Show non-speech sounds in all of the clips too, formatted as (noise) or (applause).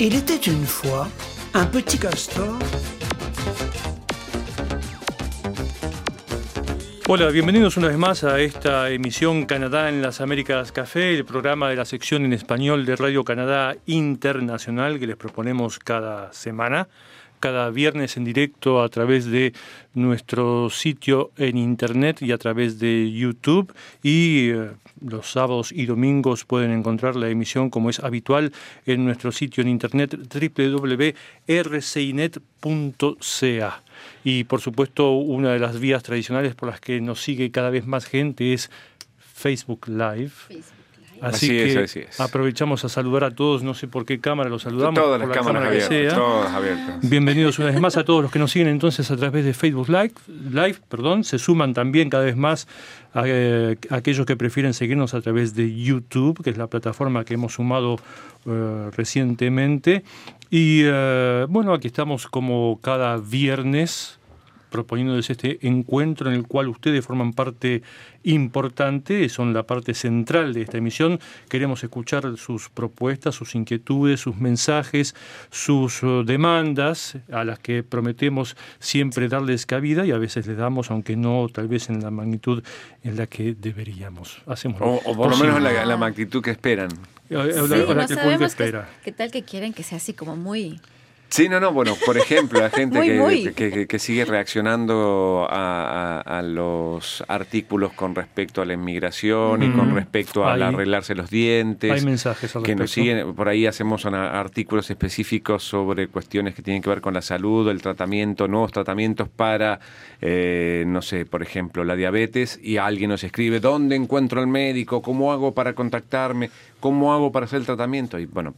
Il était une fois un petit castor. Hola, bienvenidos una vez más a esta emisión Canadá en las Américas Café, el programa de la sección en español de Radio Canadá Internacional que les proponemos cada semana cada viernes en directo a través de nuestro sitio en internet y a través de YouTube y eh, los sábados y domingos pueden encontrar la emisión como es habitual en nuestro sitio en internet www.rcinet.ca. Y por supuesto una de las vías tradicionales por las que nos sigue cada vez más gente es Facebook Live. Así, que aprovechamos a saludar a todos, no sé por qué cámara los saludamos. Todas las cámaras abiertas, todas abiertas. Bienvenidos una vez más a todos los que nos siguen entonces a través de Facebook Live, Live perdón, se suman también cada vez más a, eh, aquellos que prefieren seguirnos a través de YouTube, que es la plataforma que hemos sumado eh, recientemente. Y eh, bueno, aquí estamos como cada viernes proponiéndoles este encuentro en el cual ustedes forman parte importante, son la parte central de esta emisión. Queremos escuchar sus propuestas, sus inquietudes, sus mensajes, sus uh, demandas, a las que prometemos siempre darles cabida y a veces les damos, aunque no tal vez en la magnitud en la que deberíamos. Hacemos o, por lo menos la, la magnitud que esperan. Sí, no sabemos qué tal que quieren que sea así como muy Sí, no, no, bueno, por ejemplo, la gente que, Que, sigue reaccionando a, los artículos con respecto a la inmigración y con respecto a arreglarse los dientes. Hay mensajes al Que nos siguen, por ahí hacemos artículos específicos sobre cuestiones que tienen que ver con la salud, el tratamiento, nuevos tratamientos para, eh, no sé, por ejemplo, la diabetes y alguien nos escribe, ¿dónde encuentro al médico? ¿Cómo hago para contactarme? ¿Cómo hago para hacer el tratamiento? Y bueno,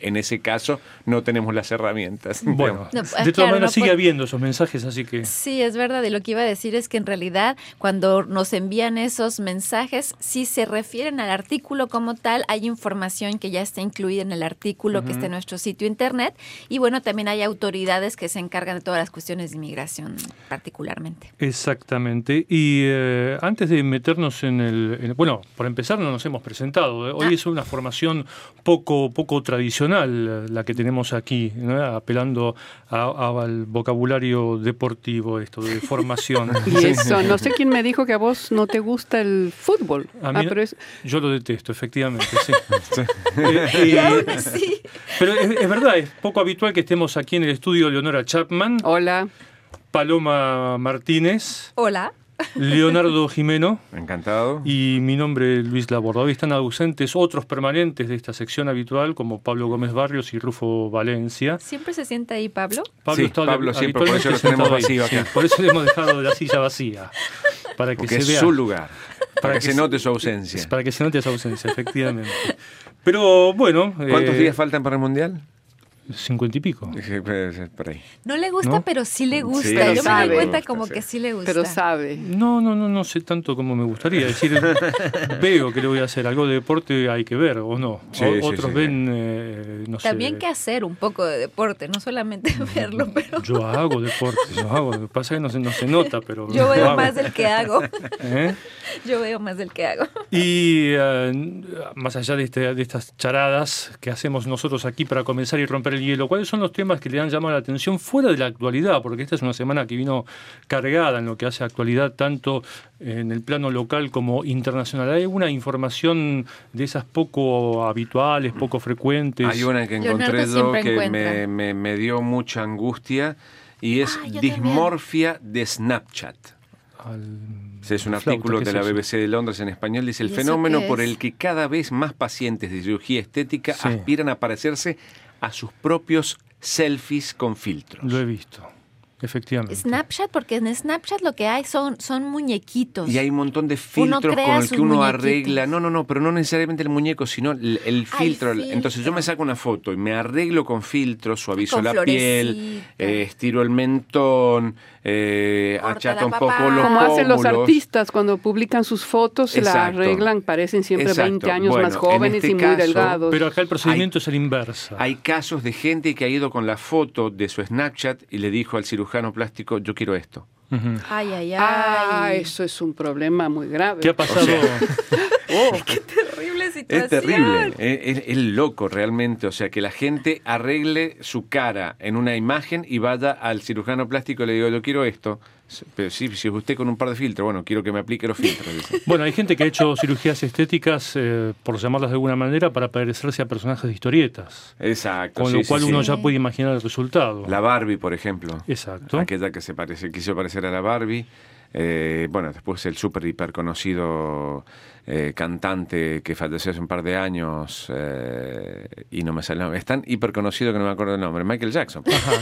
en ese caso no tenemos las herramientas. Bueno, de todas maneras sigue habiendo esos mensajes, así que... Sí, es verdad. Y lo que iba a decir es que en realidad cuando nos envían esos mensajes, si se refieren al artículo como tal, hay información que ya está incluida en el artículo que está en nuestro sitio internet. Y bueno, también hay autoridades que se encargan de todas las cuestiones de inmigración particularmente. Exactamente. Y eh, antes de meternos en el, Bueno, por empezar no nos hemos presentado. ¿eh? Hoy ah. es una formación poco, poco tradicional la que tenemos aquí, apelando al vocabulario deportivo, esto de (laughs) formación. y eso, no sé quién me dijo que a vos no te gusta el fútbol. A mí, ah, pero Yo lo detesto, efectivamente, sí. (laughs) Eh, (laughs) pero es, verdad, es poco habitual que estemos aquí en el estudio Leonora Chapman. Hola. Paloma Martínez. Hola. Leonardo Jimeno. Encantado. Y mi nombre es Luis Laborda. Hoy están ausentes otros permanentes de esta sección habitual, como Pablo Gómez Barrios y Rufo Valencia. ¿Siempre se sienta ahí Pablo? Pablo, sí, Pablo siempre, por eso lo tenemos vacío por eso le hemos dejado la silla vacía. Para que se es su lugar. Para, que, se note su ausencia. Para que se note su ausencia, efectivamente. Pero bueno. ¿Cuántos eh, días faltan para el Mundial? Cincuenta y pico. No le gusta, pero sí le gusta. Yo me doy cuenta como que sí le gusta. Pero sabe. No, no, no, no sé tanto como me gustaría. decir, (laughs) veo que le voy a hacer algo de deporte, hay que ver, o no. otros ven, eh, no También que hacer un poco de deporte, no solamente verlo, pero... Yo hago deporte, yo hago. Lo que pasa es que no se, no se nota, pero... Yo veo más del que hago. ¿Eh? Yo veo más del que hago. Y eh, más allá de, este, de estas charadas que hacemos nosotros aquí para comenzar y romper el hielo, ¿cuáles son los temas que le han llamado la atención fuera de la actualidad? Porque esta es una semana que vino cargada en lo que hace actualidad tanto en el plano local como internacional. ¿Hay alguna información de esas poco habituales, poco frecuentes? Hay una que encontré yo que me, dio mucha angustia y es ah, dismorfia de Snapchat. es un artículo de la BBC de Londres en español. Dice el fenómeno por el que cada vez más pacientes de cirugía estética aspiran a parecerse a sus propios selfies con filtros. Lo he visto. Efectivamente. Snapchat, porque en Snapchat lo que hay son, son muñequitos. Y hay un montón de filtros con el que uno arregla. No, no, no, pero no necesariamente el muñeco, sino el, filtro. Entonces yo me saco una foto y me arreglo con filtros, suavizo la piel, eh, estiro el mentón, eh, achata un poco los Como hacen los artistas cuando publican sus fotos, se la arreglan, parecen siempre 20 años más jóvenes este y muy delgados. Pero acá el procedimiento es el inverso. Hay casos de gente que ha ido con la foto de su Snapchat y le dijo al cirujano plástico, yo quiero esto. Ay, ay, ay. Ah, eso es un problema muy grave. ¿Qué ha pasado? (laughs) oh. Qué terrible situación. Es terrible, es, loco realmente. O sea, que la gente arregle su cara en una imagen y vaya al cirujano plástico y le digo, yo quiero esto. Pero sí, si usted con un par de filtros, bueno, quiero que me aplique los filtros. (laughs) Bueno, hay gente que ha hecho cirugías estéticas, eh, por llamarlas de alguna manera, para parecerse a personajes de historietas. Exacto. Con lo cual uno ya puede imaginar el resultado. La Barbie, por ejemplo. Exacto. Aquella que se parece, quiso parecer a la Barbie. Eh, bueno, después el súper hiper conocido eh, cantante que falleció hace un par de años y no me sale el nombre. Es tan hiper conocido que no me acuerdo el nombre. Michael Jackson. Ajá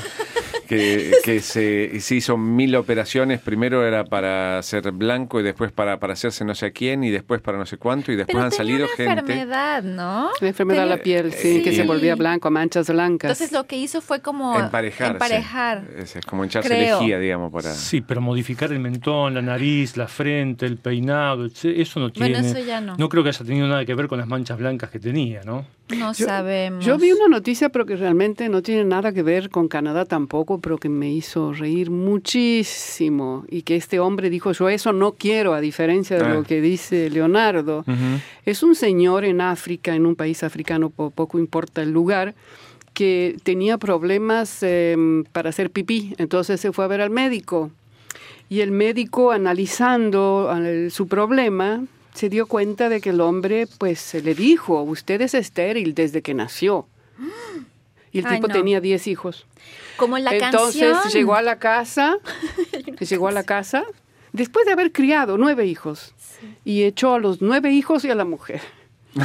(laughs) que, se, se, hizo mil operaciones. Primero era para ser blanco y después para, para hacerse no sé a quién y después para no sé cuánto y después han salido una gente. enfermedad, ¿no? Una enfermedad de la piel, sí, que se volvía blanco, manchas blancas. Entonces lo que hizo fue como emparejar. Es, como echarse lejía, digamos, para. Sí, pero modificar el mentón, la nariz, la frente, el peinado, eso no tiene. Bueno, eso ya no. No creo que haya tenido nada que ver con las manchas blancas que tenía, ¿no? No sabemos. Yo vi una noticia, pero que realmente no tiene nada que ver con Canadá tampoco, pero que me hizo reír muchísimo. Y que este hombre dijo, yo eso no quiero, a diferencia de lo ah. que dice Leonardo. Es un señor en África, en un país africano, poco importa el lugar, que tenía problemas em, para hacer pipí. Entonces se fue a ver al médico. Y el médico, analizando su problema, se dio cuenta de que el hombre pues se le dijo, usted es estéril desde que nació. Y el tipo tenía 10 hijos. Como en la Entonces llegó a la casa, (laughs) llegó a la casa, después de haber criado nueve hijos, y echó a los nueve hijos y a la mujer. (laughs) yo,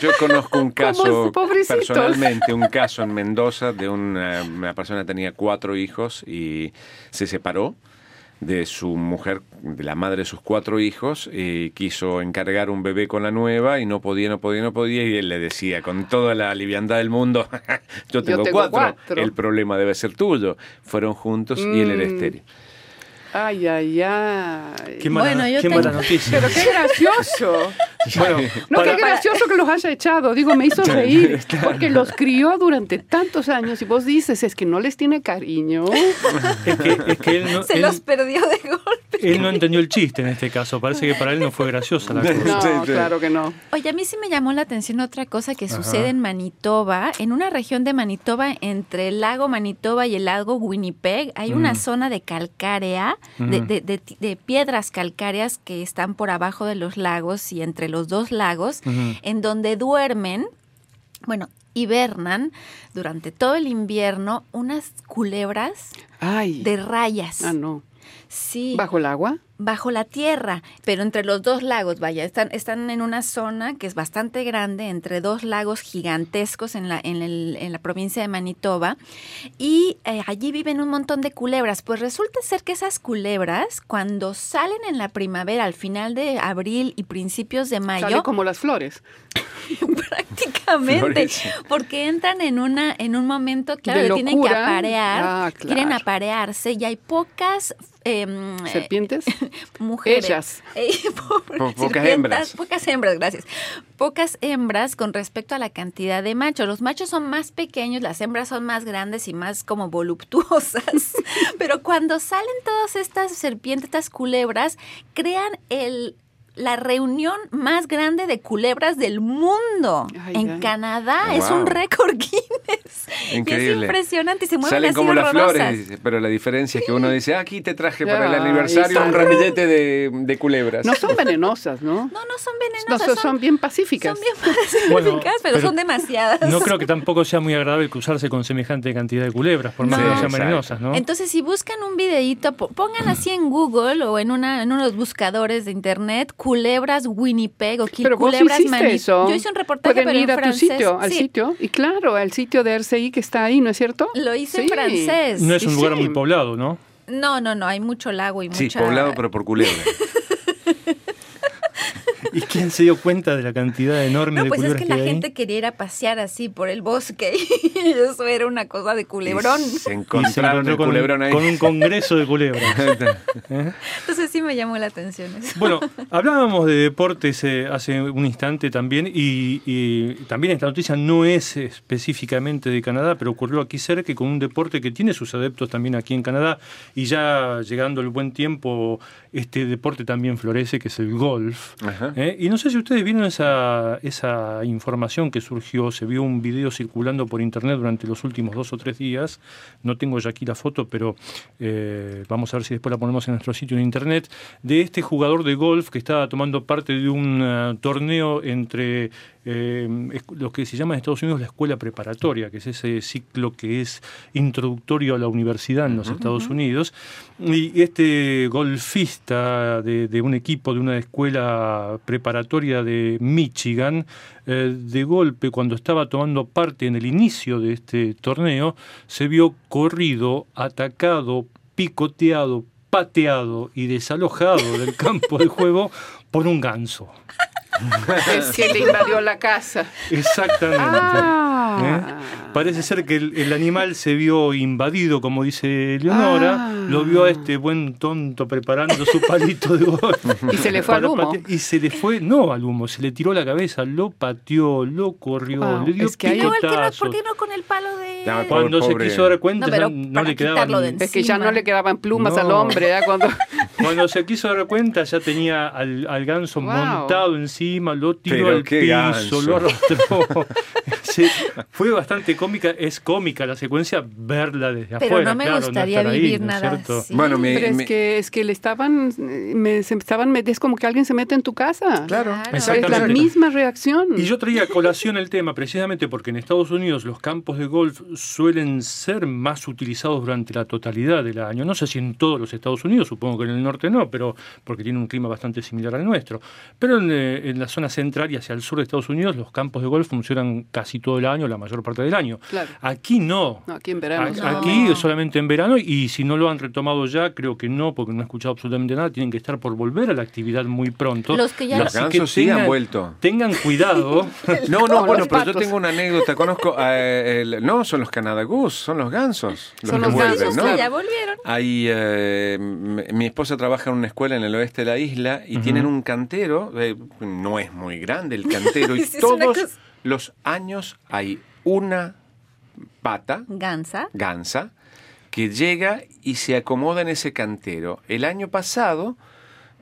yo, conozco un (laughs) caso personalmente, un caso en Mendoza de una, una persona que tenía cuatro hijos y se separó de su mujer, de la madre de sus cuatro hijos, y quiso encargar un bebé con la nueva y no podía, no podía, no podía, y él le decía con toda la liviandad del mundo, (laughs) yo, tengo, cuatro, el problema debe ser tuyo. Fueron juntos y él era mm. estéril. Ay, ay, ay. Qué mala, bueno, qué mala noticia. Pero qué gracioso. (laughs) bueno, no, qué gracioso que los haya echado. Digo, me hizo (laughs) reír. Porque los crió durante tantos años y vos dices, es que no les tiene cariño. es, que, es que él no, Se los perdió de golpe. Él no entendió el chiste en este caso. Parece que para él no fue graciosa la (laughs) cosa. No, claro que no. Oye, a mí sí me llamó la atención otra cosa que sucede en Manitoba. En una región de Manitoba, entre el lago Manitoba y el lago Winnipeg, hay una mm. zona de calcárea de, piedras calcáreas que están por abajo de los lagos y entre los dos lagos, en donde duermen, bueno, hibernan durante todo el invierno unas culebras de rayas. Ah, no. Sí. ¿Bajo el agua? Bajo la tierra, pero entre los dos lagos, vaya, están, están en una zona que es bastante grande, entre dos lagos gigantescos en la, en, el, en la provincia de Manitoba, y eh, allí viven un montón de culebras. Pues resulta ser que esas culebras, cuando salen en la primavera, al final de abril y principios de mayo... Salen como las flores. (laughs) prácticamente, porque entran en una en un momento, claro, tienen que aparear, ah, quieren aparearse y hay pocas em, serpientes (laughs) mujeres. (laughs) pocas hembras. Pocas hembras, gracias. Pocas hembras con respecto a la cantidad de machos. Los machos son más pequeños, las hembras son más grandes y más como voluptuosas. (laughs) Pero cuando salen todas estas serpientes, estas culebras, crean el la reunión más grande de culebras del mundo en Canadá. Es un récord Guinness. Increíble. es impresionante. Se mueven Salen como las flores, pero la diferencia es que uno dice, ah, aquí te traje para el aniversario un ramillete de, culebras. No son venenosas, ¿no? No, no son venenosas. No, son, bien pacíficas. Son bien (laughs) pacíficas, pero, son demasiadas. No creo que tampoco sea muy agradable cruzarse con semejante cantidad de culebras, por más que no sean venenosas, ¿no? Entonces, si buscan un videíto, pongan así en Google o en, una, en unos buscadores de internet, culebras Winnipeg o pero culebras Eso. Yo hice un reportaje pero ir a tu sitio, al sitio. Y claro, al sitio de RCI que está ahí, ¿no es cierto? Lo hice en francés. No es un lugar muy poblado, ¿no? No, no, no, hay mucho lago y mucha... Sí, poblado pero por culebras. (laughs) ¿Y quién se dio cuenta de la cantidad enorme no, de pues es que, la gente quería ir a pasear así por el bosque (laughs) y eso era una cosa de culebrón. se encontraron con, culebrón ahí. con un congreso de culebras. (laughs) Entonces sí me llamó la atención eso. Bueno, hablábamos de deportes eh, hace un instante también y, también esta noticia no es específicamente de Canadá, pero ocurrió aquí cerca con un deporte que tiene sus adeptos también aquí en Canadá y ya llegando el buen tiempo este deporte también florece, que es el golf. ¿Eh? Y no sé si ustedes vieron esa, esa información que surgió, se vio un video circulando por internet durante los últimos dos o tres días, no tengo ya aquí la foto, pero eh, vamos a ver si después la ponemos en nuestro sitio en internet, de este jugador de golf que estaba tomando parte de un uh, torneo entre eh, lo que se llama en Estados Unidos la escuela preparatoria, que es ese ciclo que es introductorio a la universidad en los Estados Unidos. Y este golfista de, de, un equipo de una escuela preparatoria de Michigan, eh, de golpe, cuando estaba tomando parte en el inicio de este torneo, se vio corrido, atacado, picoteado, pateado y desalojado del campo de juego por un ganso. (laughs) Es que le invadió la casa. Exactamente. Ah. ¿Eh? Parece ser que el, el, animal se vio invadido, como dice Leonora, ah. lo vio a este buen tonto preparando su palito de golf. Y se le fue al humo. y se le fue, no al humo, se le tiró la cabeza, lo pateó, lo corrió, wow. le dio es que hay... ¿Por qué no con el palo de...? No, Cuando pobre. se quiso dar cuenta, no, no le quedaban... Es que ya no le quedaban plumas al hombre. ¿eh? Cuando... (laughs) Cuando se quiso dar cuenta, ya tenía al, al ganso wow. montado encima, lo tiró Pero al piso, ganso. lo arrastró. (laughs) sí, fue bastante cómica, es cómica la secuencia verla desde Pero afuera. no me claro, gustaría no vivir ahí, nada ¿no así. Bueno, me, Pero me, es que es que le estaban me, se estaban es como que alguien se mete en tu casa. Claro, Claro. Es la misma reacción. Y yo traía a colación el tema precisamente porque en Estados Unidos los campos de golf suelen ser más utilizados durante la totalidad del año. No sé si en todos los Estados Unidos, supongo que en el norte no, pero porque tiene un clima bastante similar al nuestro. Pero en, eh, en la zona central y hacia el sur de Estados Unidos los campos de golf funcionan casi todo el año, la mayor parte del año. Claro. Aquí no. No, aquí en verano. A-. Aquí No. solamente en verano y si no lo han retomado ya, creo que no, porque no he escuchado absolutamente nada, tienen que estar por volver a la actividad muy pronto. Los que ya- Los que gansos sí han vuelto. Tengan cuidado. (laughs) No, no, bueno, pero yo tengo una anécdota. Conozco, eh, el- no, son los Canada Goose, son los gansos. Los Son que los vuelven, gansos, ¿no? que ya volvieron. Hay, eh, mi esposa trabaja en una escuela en el oeste de la isla y tienen un cantero, eh, no es muy grande el cantero, y (laughs) todos los años hay una pata, Gansa. gansa, que llega y se acomoda en ese cantero. El año pasado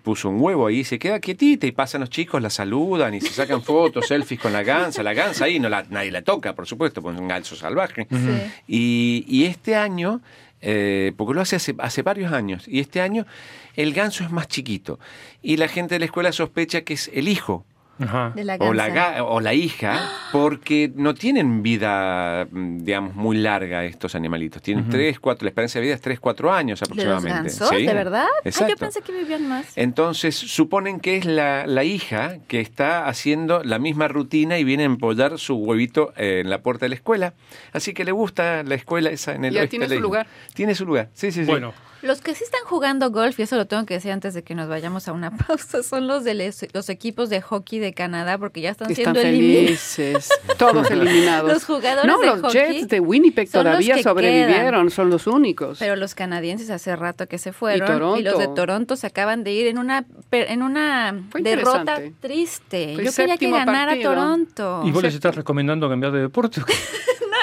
puso un huevo ahí, se queda quietita y pasan los chicos, la saludan y se sacan (laughs) fotos, selfies con la gansa. La gansa ahí no la, nadie la toca, por supuesto, porque es un ganso salvaje. Sí. Y, y este año, eh, porque lo hace, hace hace varios años, y este año el ganso es más chiquito. Y la gente de la escuela sospecha que es el hijo Ajá. De la o la, o la hija, porque no tienen vida, mm, digamos, muy larga estos animalitos. Tienen Ujú. tres, cuatro, la esperanza de vida es tres, cuatro años ¿De los aproximadamente. gansos? Sí, ¿De verdad? Ay, Exacto. yo pensé que vivían más. Entonces suponen que es la, la hija que está haciendo la misma rutina y viene a empollar su huevito en la puerta de la escuela. Así que le gusta la escuela esa en el Ya oeste tiene de su lugar. Tiene su lugar, sí, sí, sí. Bueno, Los que sí están jugando golf, y eso lo tengo que decir antes de que nos vayamos a una (laughs) pausa, son los de les- los equipos de hockey de Canadá, porque ya están, Están siendo eliminados. felices, (laughs) todos eliminados. Los jugadores no, de los hockey Jets de Winnipeg todavía que sobrevivieron, son los únicos. Pero los canadienses hace rato que se fueron Toronto. los de Toronto se acaban de ir en una per- en una derrota triste. Fue Yo quería que ganara partido. Toronto. ¿y vos les estás recomendando cambiar de deporte? (laughs)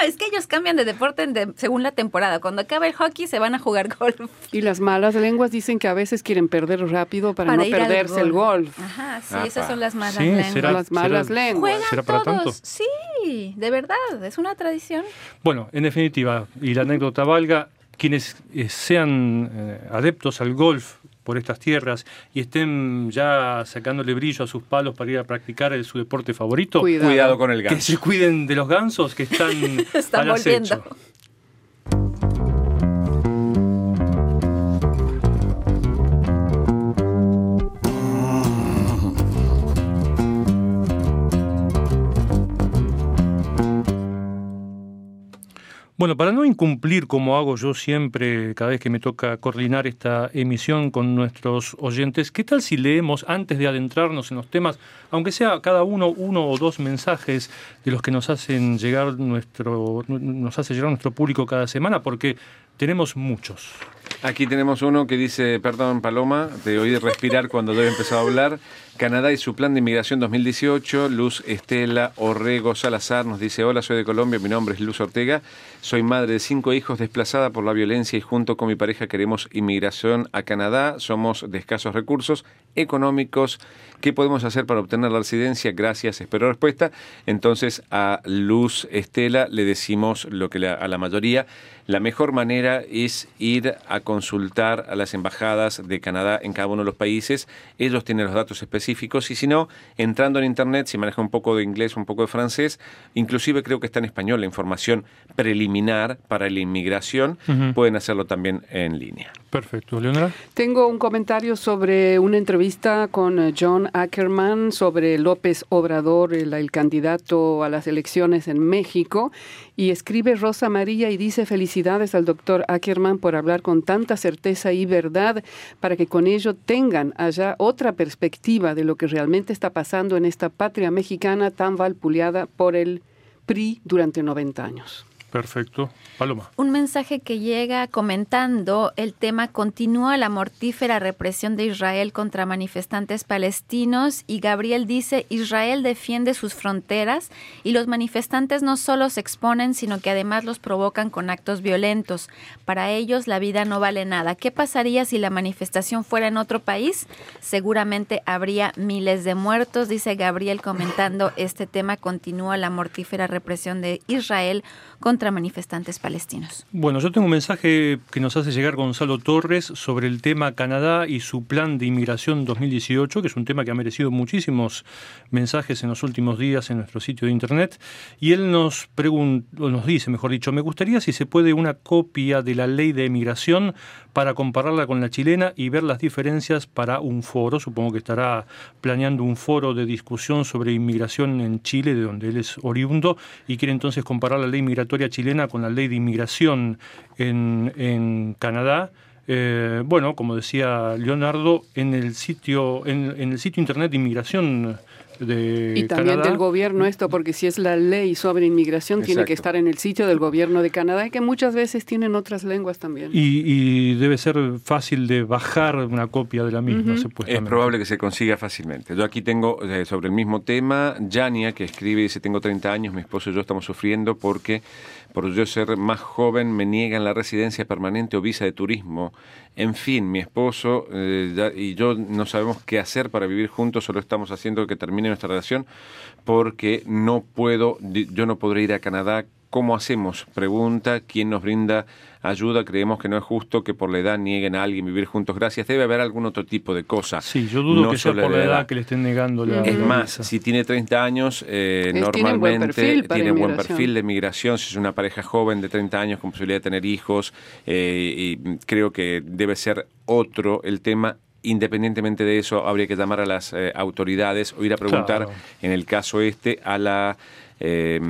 Es que ellos cambian de deporte de- según la temporada. Cuando acaba el hockey se van a jugar (laughs) golf. Y las malas lenguas dicen que a veces quieren perder rápido para, no perderse el golf. Ajá, sí, Apa. esas son las malas Sí, lenguas. será- las malas será- lenguas. Juegan ¿Será para todos. tanto? Sí, de verdad, es una tradición. Bueno, en definitiva, y la anécdota valga, quienes eh, sean eh, adeptos al golf por estas tierras y estén ya sacándole brillo a sus palos para ir a practicar el- su deporte favorito, Cuidado. Cuidado con el que ganso. se cuiden de los gansos que están, (laughs) Están al acecho. Bueno, para no incumplir como hago yo siempre cada vez que me toca coordinar esta emisión con nuestros oyentes, ¿qué tal si leemos antes de adentrarnos en los temas, aunque sea cada uno uno o dos mensajes de los que nos hacen llegar nuestro nos hace llegar nuestro público cada semana porque tenemos muchos. Aquí tenemos uno que dice, perdón Paloma, te oí respirar cuando debe empezar a hablar. Canadá y su plan de inmigración 2018. Luz Estela Orrego Salazar nos dice, hola, soy de Colombia, mi nombre es Luz Ortega, soy madre de cinco hijos desplazada por la violencia y junto con mi pareja queremos inmigración a Canadá. Somos de escasos recursos económicos. ¿Qué podemos hacer para obtener la residencia? Gracias, espero respuesta. Entonces a Luz Estela le decimos lo que a la mayoría, la mejor manera es ir a consultar a las embajadas de Canadá en cada uno de los países. Ellos tienen los datos específicos y si no, entrando en Internet, si maneja un poco de inglés, un poco de francés, inclusive creo que está en español la información preliminar para la inmigración, pueden hacerlo también en línea. Perfecto. Leonora. Tengo un comentario sobre una entrevista con eh, John Ackerman sobre López Obrador, el, el candidato a las elecciones en México. Y escribe Rosa María y dice felicidades al doctor Ackerman por hablar con tanta certeza y verdad para que con ello tengan allá otra perspectiva de lo que realmente está pasando en esta patria mexicana tan valpuleada por el PRI durante 90 años. Perfecto. Paloma. Un mensaje que llega comentando el tema continúa la mortífera represión de Israel contra manifestantes palestinos y Gabriel dice Israel defiende sus fronteras y los manifestantes no solo se exponen sino que además los provocan con actos violentos. Para ellos la vida no vale nada. ¿Qué pasaría si la manifestación fuera en otro país? Seguramente habría miles de muertos, dice Gabriel comentando este tema continúa la mortífera represión de Israel contra manifestantes palestinos. Bueno, yo tengo un mensaje que nos hace llegar Gonzalo Torres sobre el tema Canadá y su plan de inmigración 2018, que es un tema que ha merecido muchísimos mensajes en los últimos días en nuestro sitio de internet. Y él nos pregunta, o nos dice, mejor dicho, me gustaría si se puede una copia de la ley de inmigración para compararla con la chilena y ver las diferencias para un foro. Supongo que estará planeando un foro de discusión sobre inmigración en Chile, de donde él es oriundo, y quiere entonces comparar la ley migratoria chilena con la ley de inmigración en, en Canadá. Eh, bueno, como decía Leonardo, en el sitio, en, en el sitio internet de inmigración y también del gobierno esto, porque si es la ley sobre inmigración, tiene que estar en el sitio del gobierno de Canadá, y que muchas veces tienen otras lenguas también. Y, debe ser fácil de bajar una copia de la misma, Es probable que se consiga fácilmente. Yo aquí tengo eh, sobre el mismo tema, Jania, que escribe y dice, tengo 30 años, mi esposo y yo estamos sufriendo porque por yo ser más joven me niegan la residencia permanente o visa de turismo. En fin, mi esposo eh, y yo no sabemos qué hacer para vivir juntos, solo estamos haciendo que termine nuestra relación porque no puedo, yo no podré ir a Canadá. ¿Cómo hacemos? Pregunta, ¿quién nos brinda ayuda? Creemos que no es justo que por la edad nieguen a alguien vivir juntos. Gracias. Debe haber algún otro tipo de cosa. Sí, yo dudo que sea por la edad, que le estén negando la Es más, si tiene 30 años, eh, normalmente tiene buen, perfil de migración. Si es una pareja joven de 30 años con posibilidad de tener hijos, eh, y creo que debe ser otro el tema independientemente de eso, habría que llamar a las eh, autoridades o ir a preguntar, en el caso este, a la eh,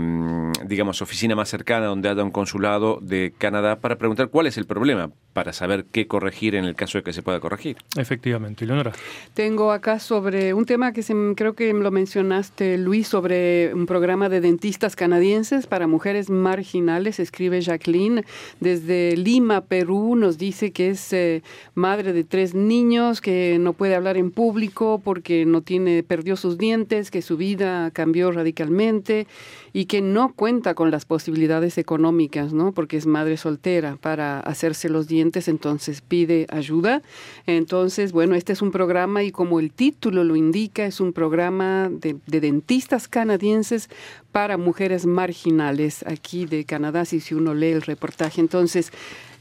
digamos, oficina más cercana donde haya un consulado de Canadá para preguntar cuál es el problema, para saber qué corregir en el caso de que se pueda corregir. Efectivamente, Leonora. Tengo acá sobre un tema que creo que lo mencionaste, Luis, sobre un programa de dentistas canadienses para mujeres marginales, escribe Jacqueline, desde Lima, Perú, nos dice que es eh, madre de tres niños, que no puede hablar en público porque no tiene, perdió sus dientes, que su vida cambió radicalmente y que no cuenta con las posibilidades económicas, ¿no? Porque es madre soltera para hacerse los dientes, entonces pide ayuda. Entonces, bueno, este es un programa y como el título lo indica, es un programa de, de dentistas canadienses para mujeres marginales aquí de Canadá, si, si uno lee el reportaje. Entonces,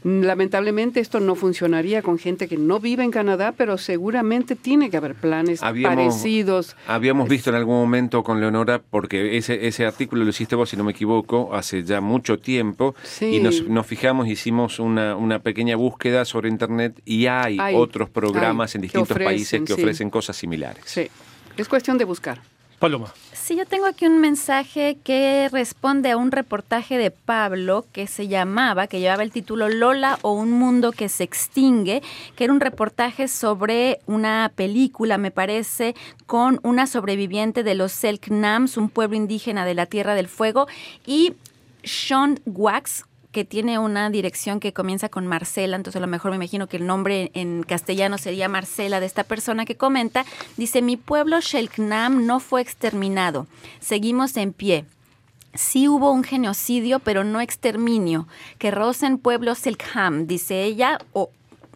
Lamentablemente esto no funcionaría con gente que no vive en Canadá, pero seguramente tiene que haber planes parecidos. Habíamos visto en algún momento con Leonora, porque ese, ese artículo lo hiciste vos, si no me equivoco, hace ya mucho tiempo, y nos, nos, fijamos, hicimos una, una pequeña búsqueda sobre Internet y hay, otros programas en distintos países que ofrecen cosas similares. Sí, es cuestión de buscar. Paloma. Sí, yo tengo aquí un mensaje que responde a un reportaje de Pablo que se llamaba, que llevaba el título Lola o un mundo que se extingue, que era un reportaje sobre una película, me parece, con una sobreviviente de los Selknams, un pueblo indígena de la Tierra del Fuego, y Sean Wax, que tiene una dirección que comienza con Marcela, entonces a lo mejor me imagino que el nombre en castellano sería Marcela de esta persona que comenta, dice, mi pueblo Shelknam no fue exterminado, seguimos en pie. Sí hubo un genocidio, pero no exterminio, que Rosen pueblo Selkham, dice ella, o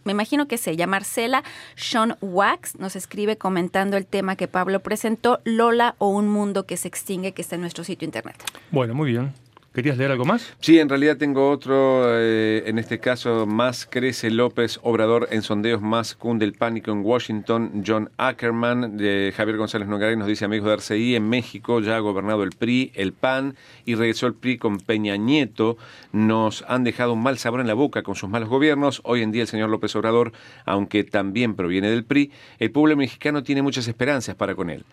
me imagino que se ella, Marcela Sean Wax, nos escribe comentando el tema que Pablo presentó, Lola o un mundo que se extingue, que está en nuestro sitio internet. Bueno, muy bien. ¿Querías leer algo más? Sí, en realidad tengo otro, eh, en este caso, más crece López Obrador en sondeos, más cunde el pánico en Washington. John Ackerman, de Javier González Nogaray, nos dice, amigos de RCI, en México ya ha gobernado el PRI, el PAN, y regresó el PRI con Peña Nieto. Nos han dejado un mal sabor en la boca con sus malos gobiernos. Hoy en día el señor López Obrador, aunque también proviene del PRI, el pueblo mexicano tiene muchas esperanzas para con él.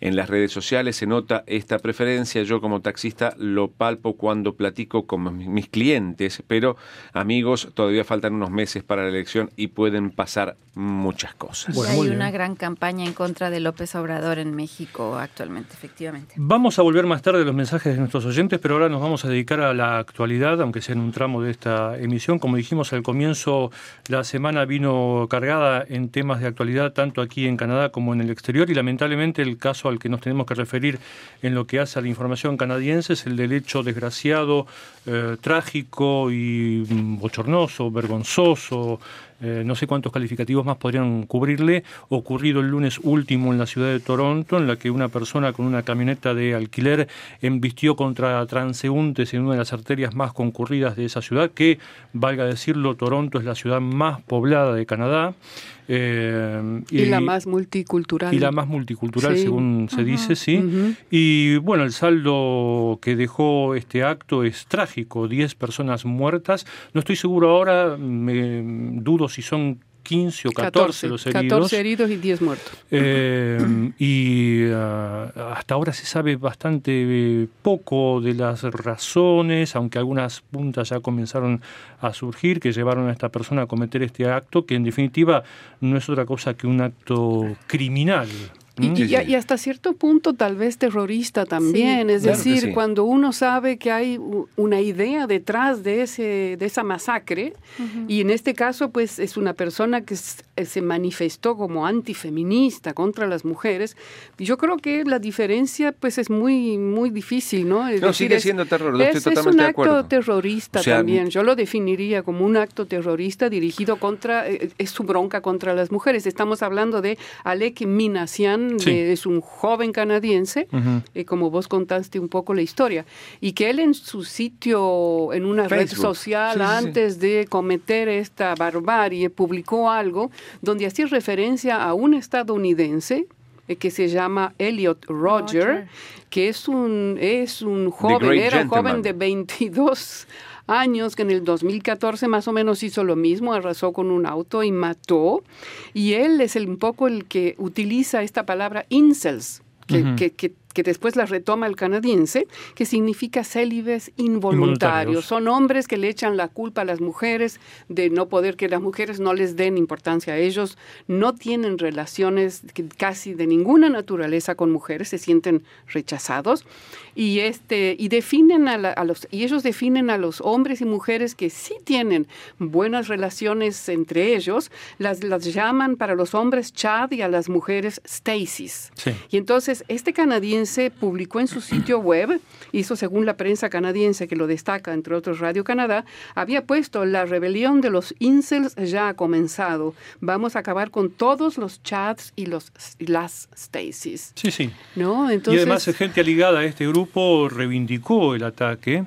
En las redes sociales se nota esta preferencia. Yo como taxista lo palpo cuando platico con mis clientes, pero amigos, todavía faltan unos meses para la elección y pueden pasar muchas cosas. hay una gran campaña en contra de López Obrador en México actualmente, efectivamente. Vamos a volver más tarde a los mensajes de nuestros oyentes, pero ahora nos vamos a dedicar a la actualidad, aunque sea en un tramo de esta emisión. Como dijimos al comienzo, la semana vino cargada en temas de actualidad, tanto aquí en Canadá como en el exterior, y lamentablemente el caso al que nos tenemos que referir en lo que hace a la información canadiense es el del hecho desgraciado, eh, trágico y mm, bochornoso, vergonzoso, eh, no sé cuántos calificativos más podrían cubrirle, ocurrido el lunes último en la ciudad de Toronto, en la que una persona con una camioneta de alquiler embistió contra transeúntes en una de las arterias más concurridas de esa ciudad, que, valga decirlo, Toronto es la ciudad más poblada de Canadá. Eh, y, la más multicultural. Y la más multicultural, según se dice, sí. Y bueno, el saldo que dejó este acto es trágico, 10 personas muertas. No estoy seguro ahora, me dudo si son 15 o 14, los heridos. 14 heridos y 10 muertos. Eh, y ah, hasta ahora se sabe bastante poco de las razones, aunque algunas puntas ya comenzaron a surgir que llevaron a esta persona a cometer este acto, que en definitiva no es otra cosa que un acto criminal. Y, hasta cierto punto tal vez terrorista también, es decir, cuando uno sabe que hay una idea detrás de, ese, de esa masacre, y en este caso pues es una persona que eh, se manifestó como antifeminista contra las mujeres, yo creo que la diferencia pues es muy, muy difícil, ¿no? no, sigue siendo terror, es, un acto terrorista también, yo lo definiría como un acto terrorista dirigido contra, eh, es su bronca contra las mujeres. Estamos hablando de Alek Minasian, es un joven canadiense, eh, como vos contaste un poco la historia, y que él en su sitio, en una red social, antes de cometer esta barbarie, publicó algo donde hacía referencia a un estadounidense eh, que se llama Elliot Roger, que es un, es un joven, era un joven de 22 años que en el 2014 más o menos hizo lo mismo, arrasó con un auto y mató. Y él es el, un poco el que utiliza esta palabra incels, que, que que después la retoma el canadiense, que significa célibes involuntarios. Son hombres que le echan la culpa a las mujeres de no poder, que las mujeres no les den importancia a ellos, no tienen relaciones casi de ninguna naturaleza con mujeres, se sienten rechazados y este y definen a, los y ellos definen a los hombres y mujeres que sí tienen buenas relaciones entre ellos, las, las llaman para los hombres Chad y a las mujeres Stacy's. Y entonces este canadiense publicó en su sitio web, hizo según la prensa canadiense que lo destaca, entre otros Radio Canadá, había puesto la rebelión de los incels ya ha comenzado. Vamos a acabar con todos los chats y los las Stacys. Sí, sí. ¿No? Entonces, y además gente ligada a este grupo reivindicó el ataque.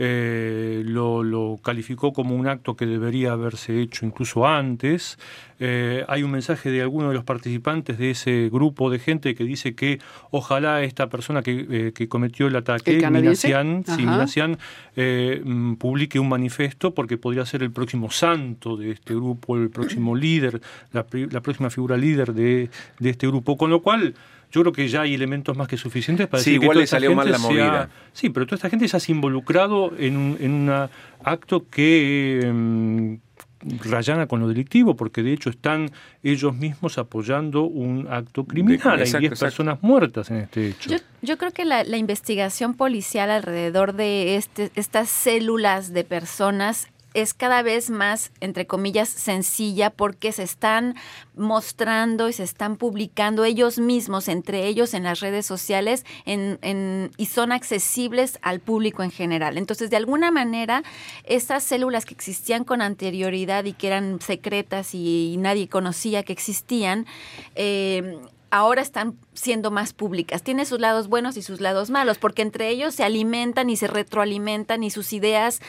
Eh, lo, calificó como un acto que debería haberse hecho incluso antes. Eh, hay un mensaje de alguno de los participantes de ese grupo de gente que dice que ojalá esta persona que, eh, cometió el ataque, Minasian, mm, publique un manifiesto porque podría ser el próximo santo de este grupo, el próximo líder, la, próxima figura líder de, de este grupo. Con lo cual yo creo que ya hay elementos más que suficientes para sí, decir igual que le salió mal la movida. sí, pero toda esta gente se ha involucrado en un, en un acto que em, rayana con lo delictivo, porque de hecho están ellos mismos apoyando un acto criminal. Hay 10 personas muertas en este hecho. Yo, creo que la, investigación policial alrededor de este, estas células de personas es cada vez más, entre comillas, sencilla porque se están mostrando y se están publicando ellos mismos, entre ellos en las redes sociales, en, y son accesibles al público en general. Entonces, de alguna manera, esas células que existían con anterioridad y que eran secretas y, nadie conocía que existían, eh, ahora están siendo más públicas. Tiene sus lados buenos y sus lados malos, porque entre ellos se alimentan y se retroalimentan y sus ideas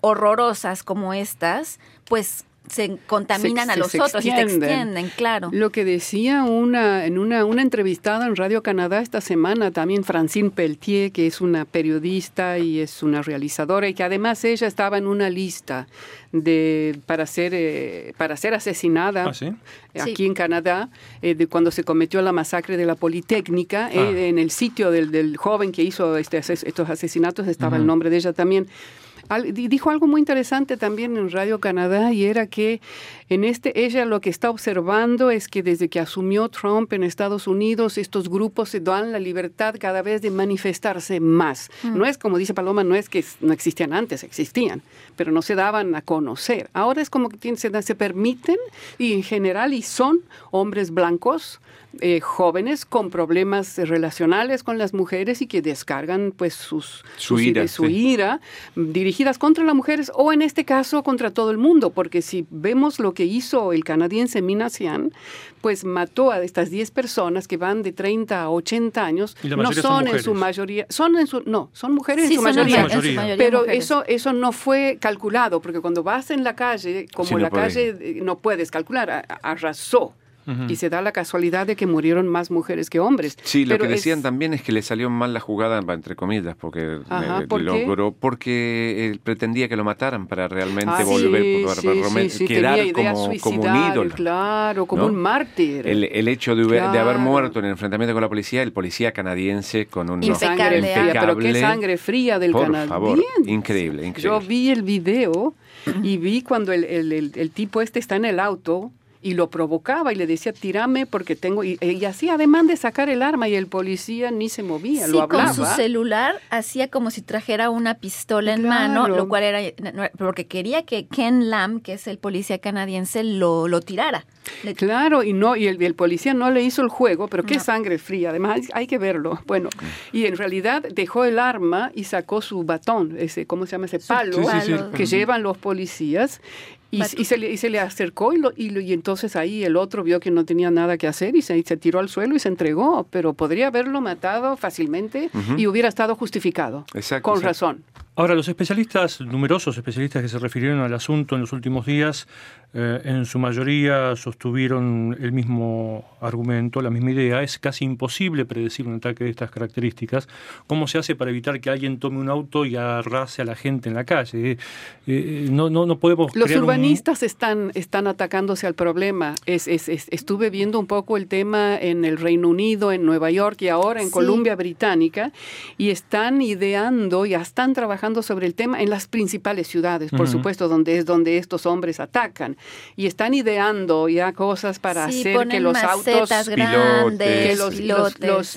horrorosas como estas, pues se contaminan a los otros y se extienden, claro. Lo que decía una en una, una entrevistada en Radio Canadá esta semana también Francine Pelletier, que es una periodista y es una realizadora y que además ella estaba en una lista de para ser eh, para ser asesinada ¿Ah, aquí en Canadá eh, de cuando se cometió la masacre de la Politécnica eh, ah. en el sitio del, del, joven que hizo este, estos asesinatos estaba el nombre de ella también dijo algo muy interesante también en Radio Canadá y era que en este ella lo que está observando es que desde que asumió Trump en Estados Unidos estos grupos se dan la libertad cada vez de manifestarse más. Mm. No es como dice Paloma, no es que no existían antes, existían, pero no se daban a conocer. Ahora es como que se, se permiten y en general y son hombres blancos eh, jóvenes con problemas relacionales con las mujeres y que descargan pues sus, su, ira, su ira dirigidas contra las mujeres o en este caso contra todo el mundo, porque si vemos lo que hizo el canadiense Minasian, pues mató a estas 10 personas que van de 30 a 80 años, no son, en su mayoría, son en su, no, son mujeres en, su mayoría, pero eso eso no fue calculado, porque cuando vas en la calle, como en la calle eh, no puedes calcular, arrasó y se da la casualidad de que murieron más mujeres que hombres. Sí, lo que decían también es que le salió mal la jugada, entre comillas, porque logró, porque él pretendía que lo mataran para realmente ah, volver, sí, quedar como, como, un ídolo. Claro, como un mártir. El, hecho de, de, haber muerto en el enfrentamiento con la policía, el policía canadiense con un fría, pero qué sangre fría del por canadiense. Favor, increíble, increíble. Yo vi el video y vi cuando el, el, el tipo este está en el auto y lo provocaba y le decía, tírame porque tengo... Y, y hacía además de sacar el arma y el policía ni se movía, lo hablaba. con su celular hacía como si trajera una pistola en mano, lo cual era... porque quería que Ken Lam, que es el policía canadiense, lo, lo tirara. Claro, y no y el, policía no le hizo el juego, pero qué sangre fría, además hay, que verlo. Bueno, y en realidad dejó el arma y sacó su batón, ese, ¿cómo se llama? Ese palo que llevan los policías y, se le, y, se le, acercó y, y, y, entonces ahí el otro vio que no tenía nada que hacer y se, se tiró al suelo y se entregó, pero podría haberlo matado fácilmente y hubiera estado justificado, con razón. Ahora, los especialistas, numerosos especialistas que se refirieron al asunto en los últimos días, eh, en su mayoría sostuvieron el mismo argumento, la misma idea. Es casi imposible predecir un ataque de estas características. ¿Cómo se hace para evitar que alguien tome un auto y arrase a la gente en la calle? Eh, eh, no, no, no podemos. Los urbanistas están, están atacándose al problema. Es, es, estuve viendo un poco el tema en el Reino Unido, en Nueva York y ahora en Columbia Británica, y están ideando, ya están trabajando sobre el tema en las principales ciudades, por supuesto, donde es donde estos hombres atacan y están ideando ya cosas para hacer que los autos grandes, los,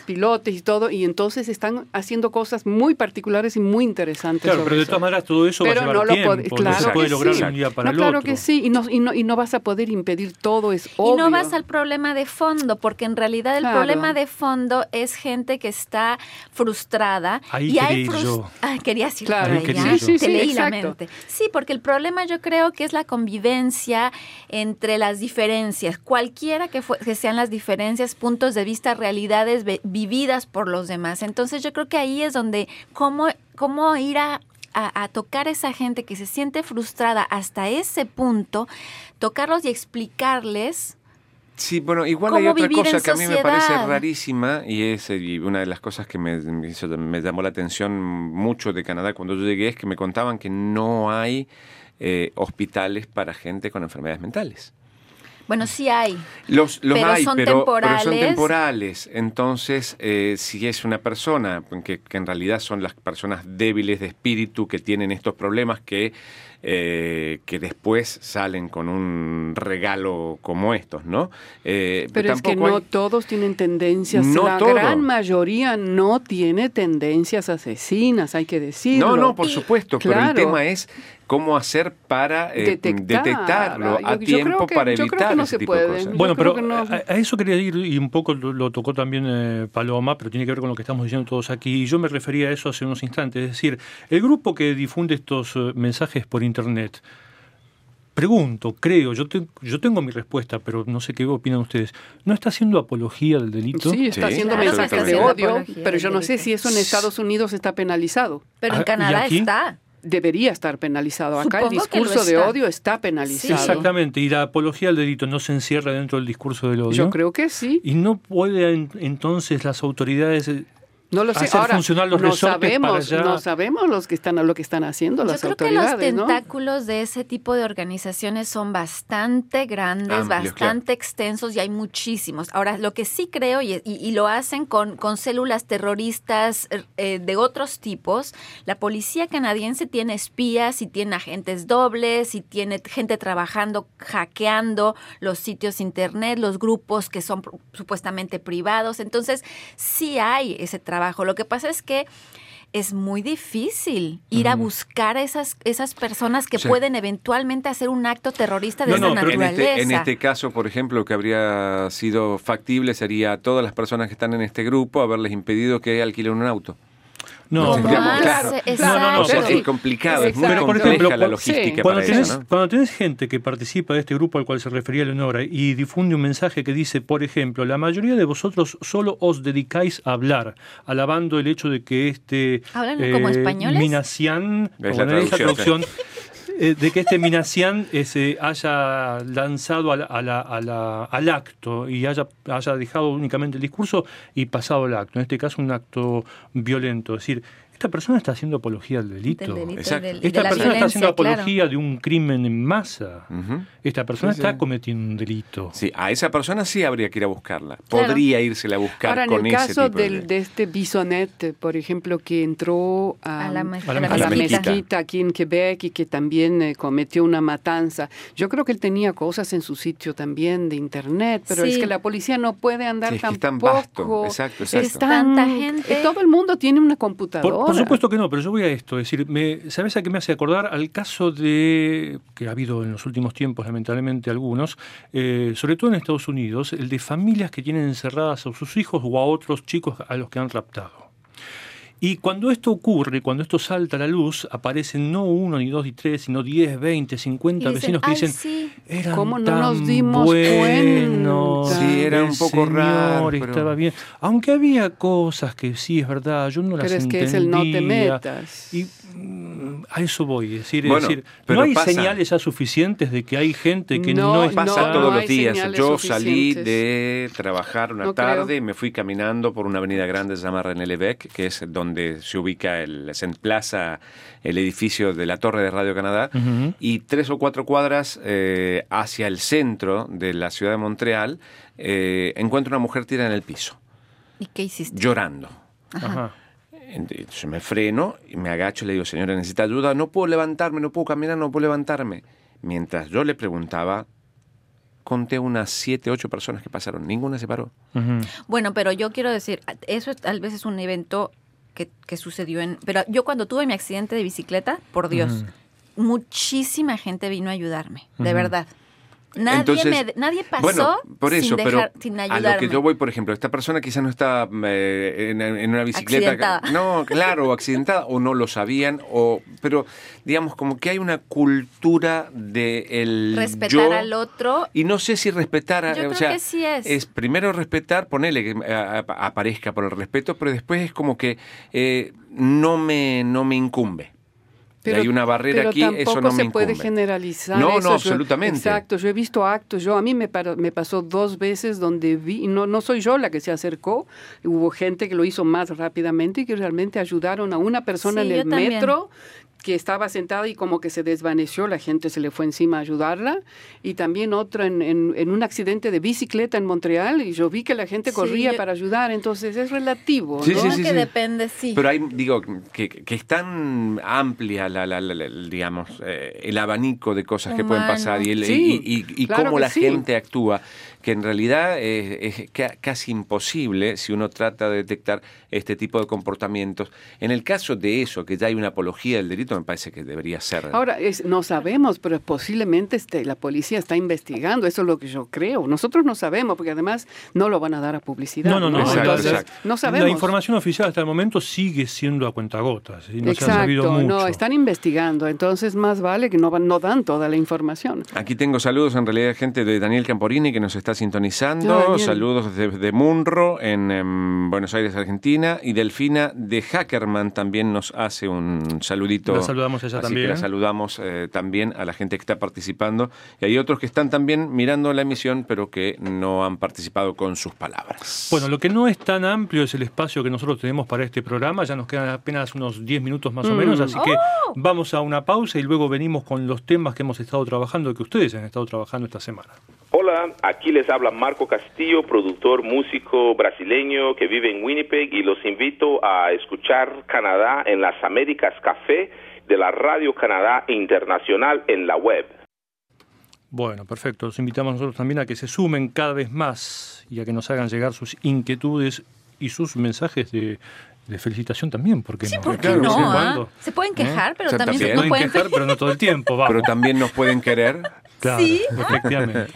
pilotes. y todo, y entonces están haciendo cosas muy particulares y muy interesantes. Claro, pero de todas maneras todo eso va a llevar no lo tiempo, claro se puede lograr un día para no, claro que sí, y no, y, no, y no vas a poder impedir todo, es obvio. Y no vas al problema de fondo, porque en realidad el problema de fondo es gente que está frustrada. Ahí y hay yo. Ah, quería decir claro, sí, sí, leí la mente. Sí, porque el problema yo creo que es la convivencia entre las diferencias, cualquiera que, sean las diferencias, puntos de vista, realidades vividas por los demás. Entonces yo creo que ahí es donde cómo, cómo ir a, tocar a esa gente que se siente frustrada hasta ese punto, tocarlos y explicarles Sí, bueno, igual hay otra cosa que a mí me parece rarísima y es una de las cosas que me, me, llamó la atención mucho de Canadá cuando yo llegué es que me contaban que no hay eh, hospitales para gente con enfermedades mentales. Bueno, sí hay. Los, los pero hay, son pero, temporales. son temporales. Entonces, eh, si es una persona, que, que, en realidad son las personas débiles de espíritu que tienen estos problemas, que eh, que después salen con un regalo como estos, ¿no? Eh, pero es que no todos tienen tendencias, la gran mayoría no tiene tendencias asesinas, hay que decirlo. No, no, por supuesto, pero el tema es cómo hacer para eh, detectarlo a tiempo para evitar ese tipo de cosas. Bueno, pero a, eso quería ir y un poco lo, tocó también eh, Paloma, pero tiene que ver con lo que estamos diciendo todos aquí. Y yo me refería a eso hace unos instantes, es decir, el grupo que difunde estos eh, mensajes por internet. Pregunto, creo, yo, yo tengo mi respuesta, pero no sé qué opinan ustedes. ¿No está haciendo apología del delito? Sí, está haciendo mensajes de odio, pero yo no sé si eso en Estados Unidos está penalizado. Pero en ah, Canadá está debería estar penalizado. Acá el discurso de odio está penalizado. exactamente, y la apología al delito no se encierra dentro del discurso del odio. Yo creo que sí. Y no pueden entonces las autoridades no lo sé. Hacer Ahora, funcionar los no sabemos, no sabemos los que están, lo que están haciendo las autoridades. Yo creo que los tentáculos de ese tipo de organizaciones son bastante grandes, bastante extensos y hay muchísimos. Ahora, lo que sí creo, y, y, lo hacen con, con células terroristas eh, de otros tipos, la policía canadiense tiene espías y tiene agentes dobles y tiene gente trabajando, hackeando los sitios internet, los grupos que son supuestamente privados. Entonces, sí hay ese trabajo lo que pasa es que es muy difícil ir a buscar a esas, esas personas que pueden eventualmente hacer un acto terrorista de esa naturaleza. En este, en este, caso, por ejemplo, lo que habría sido factible sería a todas las personas que están en este grupo haberles impedido que alquilen un auto. No, no, claro. no, no, es complicado, es muy Pero, por ejemplo, la logística cuando, tenés, cuando tenés gente que participa de este grupo al cual se refería Leonora y difunde un mensaje que dice, por ejemplo, la mayoría de vosotros solo os dedicáis a hablar, alabando el hecho de que este eh, como españoles? Minacian, como la traducción, eh, de que este Minacian eh, se haya lanzado al acto y haya, haya dejado únicamente el discurso y pasado el acto. En este caso, un acto violento. Es decir, esta persona está haciendo apología del delito. Esta persona está haciendo apología de un crimen en masa. Esta persona está cometiendo un delito. Sí, a esa persona sí habría que ir a buscarla. Podría irse a buscar Ahora, con en el caso del, de... este Bisonet, por ejemplo, que entró a, la, mezquita. aquí en Quebec y que también eh, cometió una matanza. Yo creo que él tenía cosas en su sitio también de internet, pero es que la policía no puede andar sí, es tan vasto. Exacto, exacto. Es tanta gente. Eh, todo el mundo tiene una computadora. Por supuesto que no, pero yo voy a esto. Es decir, me, ¿sabes a qué me hace acordar? Al caso de, que ha habido en los últimos tiempos, lamentablemente algunos, eh, sobre todo en Estados Unidos, el de familias que tienen encerradas a sus hijos o a otros chicos a los que han raptado. Y cuando esto ocurre, cuando esto salta a la luz, aparecen no uno, ni dos, ni tres, sino diez, veinte, cincuenta vecinos que dicen, sí. eran ¿Cómo no tan nos dimos buenos, Sí, era un poco raro. Estaba bien. Aunque había cosas que sí, es verdad, yo no las pero es que es el no te metas. Y a eso voy, es decir, decir no hay señales ya suficientes de que hay gente que no, no pasa todos los días. Yo salí de trabajar una tarde y me fui caminando por una avenida grande se llama René Lebec, que es donde se ubica, el, se emplaza el edificio de la Torre de Radio Canadá, y tres o cuatro cuadras eh, hacia el centro de la ciudad de Montreal, eh, encuentro una mujer tirada en el piso. ¿Y qué hiciste? Llorando. Entonces me freno y me agacho y le digo, señora, necesita ayuda, no puedo levantarme, no puedo caminar, no puedo levantarme. Mientras yo le preguntaba, conté unas siete, ocho personas que pasaron, ninguna se paró. Bueno, pero yo quiero decir, eso tal vez es un evento que, sucedió en... Pero yo cuando tuve mi accidente de bicicleta, por Dios, muchísima gente vino a ayudarme, de verdad. Nadie, nadie pasó por eso, sin, pero sin ayudarme. A lo que yo voy, por ejemplo, esta persona quizás no está eh, en, una bicicleta. No, claro, o accidentada, o no lo sabían, o pero digamos como que hay una cultura de el respetar al otro. Y no sé si respetar, a, yo creo que sí es. es primero respetar, ponerle que eh, aparezca por el respeto, pero después es como que eh, no me no me incumbe. Pero, hay una barrera aquí, eso no me se puede generalizar. No, no, absolutamente. exacto, yo he visto actos, yo a mí me, me pasó dos veces donde vi, no, no soy yo la que se acercó, hubo gente que lo hizo más rápidamente y que realmente ayudaron a una persona en el metro que estaba sentada y como que se desvaneció, la gente se le fue encima a ayudarla, y también otra en, en, un accidente de bicicleta en Montreal, y yo vi que la gente corría para ayudar, entonces es relativo. Sí, ¿no? sí, que depende, sí. Pero hay, digo, que, que es tan amplia la, la, digamos, eh, el abanico de cosas que pueden pasar y, el, y, y, cómo la gente actúa que en realidad es, casi imposible si uno trata de detectar este tipo de comportamientos. En el caso de eso, que ya hay una apología del delito, me parece que debería ser. Ahora, no sabemos, pero posiblemente este, la policía está investigando, eso es lo que yo creo. Nosotros no sabemos, porque además no lo van a dar a publicidad. No, no, no. no sabemos. La información oficial hasta el momento sigue siendo a cuentagotas. Y no exacto, se ha sabido mucho. no, están investigando, entonces más vale que no, no dan toda la información. Aquí tengo saludos en realidad de gente de Daniel Camporini que nos está sintonizando. Saludos desde Munro, en, Buenos Aires, Argentina. Y Delfina de Hackerman también nos hace un saludito. La saludamos ella también. Que la saludamos eh, también a la gente que está participando. Y hay otros que están también mirando la emisión, pero que no han participado con sus palabras. Bueno, lo que no es tan amplio es el espacio que nosotros tenemos para este programa. Ya nos quedan apenas unos 10 minutos más o menos, mm. así que oh. vamos a una pausa y luego venimos con los temas que hemos estado trabajando, que ustedes han estado trabajando esta semana. Hola, aquí les habla Marco Castillo, productor músico brasileño que vive en Winnipeg y los invito a escuchar Canadá en las Américas Café de la Radio Canadá Internacional en la web. Bueno, perfecto. Los invitamos nosotros también a que se sumen cada vez más y a que nos hagan llegar sus inquietudes y sus mensajes de, felicitación también, porque sí, no? ¿por qué no? ¿ah? Se pueden quejar, pero también, se pueden quejar, pero no todo el tiempo. Pero también nos pueden querer. Claro, ¿Sí? efectivamente.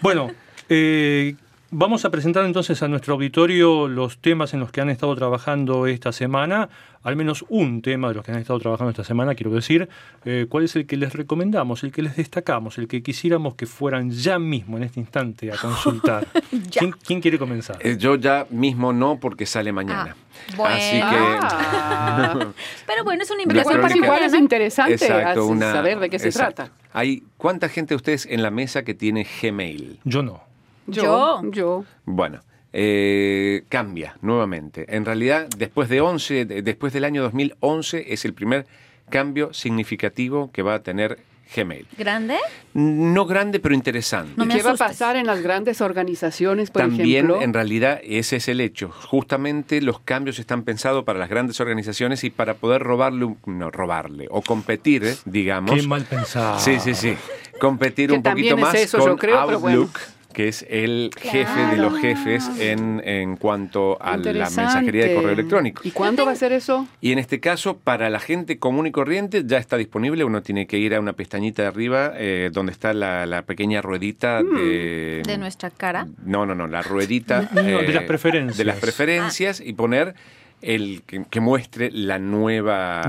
Bueno, eh, vamos a presentar entonces a nuestro auditorio los temas en los que han estado trabajando esta semana, al menos un tema de los que han estado trabajando esta semana, quiero decir, eh, cuál es el que les recomendamos, el que les destacamos, el que quisiéramos que fueran ya mismo, en este instante, a consultar. (laughs) ¿Quién, quiere comenzar? Eh, yo ya mismo no, porque sale mañana. Ah, bueno. Así que... Ah. (laughs) Pero bueno, es una invitación para igual es interesante saber de qué se trata. Hay ¿Cuánta gente de ustedes en la mesa que tiene Gmail? Yo no. Yo. Yo. Bueno. Eh, cambia nuevamente. En realidad, después de 11, después del año 2011 es el primer cambio significativo que va a tener Gmail. ¿Grande? No grande, pero interesante. ¿Qué va a pasar en las grandes organizaciones, por También, en realidad, ese es el hecho. Justamente los cambios están pensados para las grandes organizaciones y para poder robarle, no robarle, o competir, digamos. Qué mal pensado. Sí, sí, sí. Competir un poquito más con creo, Outlook que es el jefe de los jefes en, en cuanto a la mensajería de correo electrónico. ¿Y cuándo va a ser eso? Y en este caso, para la gente común y corriente, ya está disponible. Uno tiene que ir a una pestañita de arriba eh, donde está la, pequeña ruedita mm. de... ¿De nuestra cara? No, no, no, la ruedita... (laughs) de las preferencias. De las preferencias y poner el que, muestre la nueva